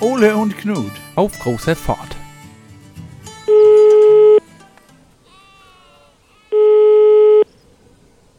Ole und Knut. Auf großer Fahrt.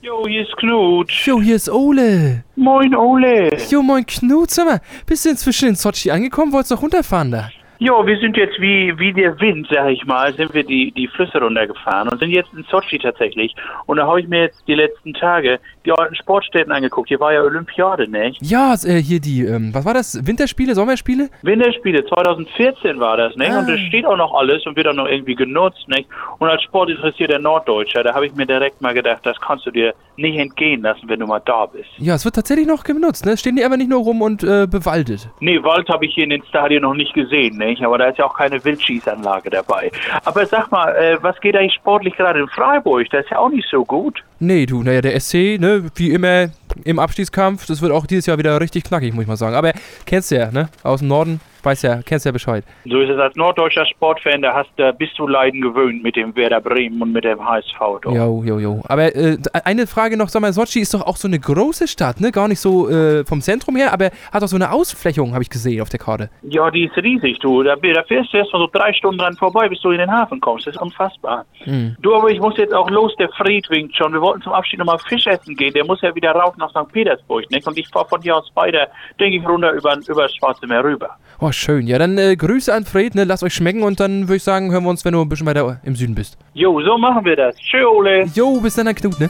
Jo, hier ist Knut. Jo, hier ist Ole. Moin, Ole. Jo, moin Knut, sag mal, bist du inzwischen in Sochi angekommen? Wolltest doch runterfahren da? Jo, wir sind jetzt wie, wie der Wind, sag ich mal, sind wir die, die Flüsse runtergefahren und sind jetzt in Sochi tatsächlich. Und da habe ich mir jetzt die letzten Tage die alten Sportstätten angeguckt. Hier war ja Olympiade, nicht? Ja, äh, hier die, ähm, was war das? Winterspiele, Sommerspiele? Winterspiele 2014 war das, nicht? Ah. Und das steht auch noch alles und wird auch noch irgendwie genutzt, nicht? Und als sportinteressierter Norddeutscher, da habe ich mir direkt mal gedacht, das kannst du dir nicht entgehen lassen, wenn du mal da bist. Ja, es wird tatsächlich noch genutzt, ne? Stehen die aber nicht nur rum und äh, bewaldet. Nee, Wald habe ich hier in den Stadien noch nicht gesehen, nicht? Aber da ist ja auch keine Wildschießanlage dabei. Aber sag mal, äh, was geht eigentlich sportlich gerade in Freiburg? Das ist ja auch nicht so gut. Nee, du, naja, der SC, ne, wie immer im Abstiegskampf, das wird auch dieses Jahr wieder richtig knackig, muss ich mal sagen. Aber kennst du ja, ne? Aus dem Norden, weißt ja, kennst ja Bescheid. So ist es als norddeutscher Sportfan, da hast, da bist du Leiden gewöhnt mit dem Werder Bremen und mit dem HSV. Doch. Jo, jo, jo. Aber äh, eine Frage noch, sag mal, Sochi ist doch auch so eine große Stadt, ne? Gar nicht so äh, vom Zentrum her, aber hat auch so eine Ausflächung, habe ich gesehen auf der Karte. Ja, die ist riesig, du. Da, da fährst du erst mal so drei Stunden dran vorbei, bis du in den Hafen kommst. Das ist unfassbar. Hm. Du, aber ich muss jetzt auch los, der Fried winkt schon. Wir wollten zum Abschied nochmal Fisch essen gehen. Der muss ja wieder rauf nach St. Petersburg, nicht? Und ich fahr von hier aus weiter, denke ich, runter über, über das Schwarze Meer rüber. Oh, schön. Ja, dann äh, Grüße an Fred, ne? Lasst euch schmecken und dann würde ich sagen, hören wir uns, wenn du ein bisschen weiter im Süden bist. Jo, so machen wir das. Tschö, Ole. Jo, bis dann, Knut, ne?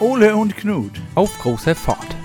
Ole und Knut. Auf großer Fahrt.